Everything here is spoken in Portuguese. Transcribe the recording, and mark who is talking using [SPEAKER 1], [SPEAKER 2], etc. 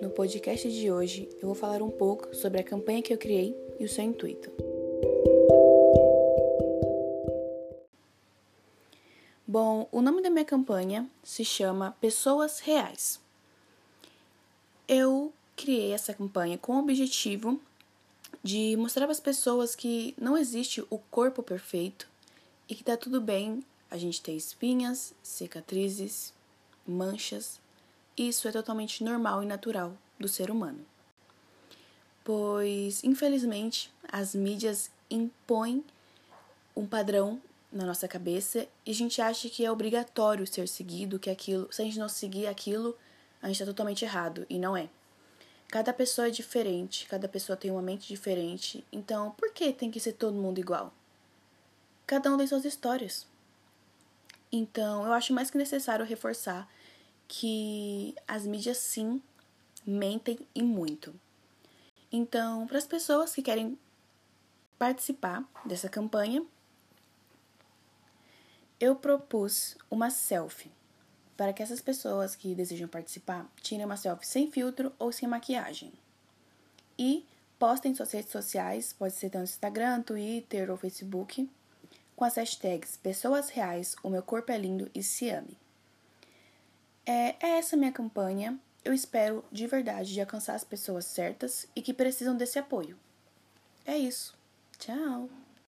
[SPEAKER 1] No podcast de hoje, eu vou falar um pouco sobre a campanha que eu criei e o seu intuito. Bom, o nome da minha campanha se chama Pessoas Reais. Eu criei essa campanha com o objetivo de mostrar para as pessoas que não existe o corpo perfeito e que tá tudo bem a gente ter espinhas, cicatrizes, manchas. Isso é totalmente normal e natural do ser humano. Pois, infelizmente, as mídias impõem um padrão na nossa cabeça e a gente acha que é obrigatório ser seguido, que aquilo, se a gente não seguir aquilo, a gente está totalmente errado e não é. Cada pessoa é diferente, cada pessoa tem uma mente diferente, então por que tem que ser todo mundo igual? Cada um tem suas histórias. Então, eu acho mais que necessário reforçar que as mídias sim mentem e muito. Então, para as pessoas que querem participar dessa campanha, eu propus uma selfie para que essas pessoas que desejam participar tirem uma selfie sem filtro ou sem maquiagem. E postem em suas redes sociais, pode ser no Instagram, Twitter ou Facebook, com as hashtags Pessoas Reais, O Meu Corpo é Lindo e Se Ame. É, é essa minha campanha. Eu espero de verdade de alcançar as pessoas certas e que precisam desse apoio. É isso. Tchau!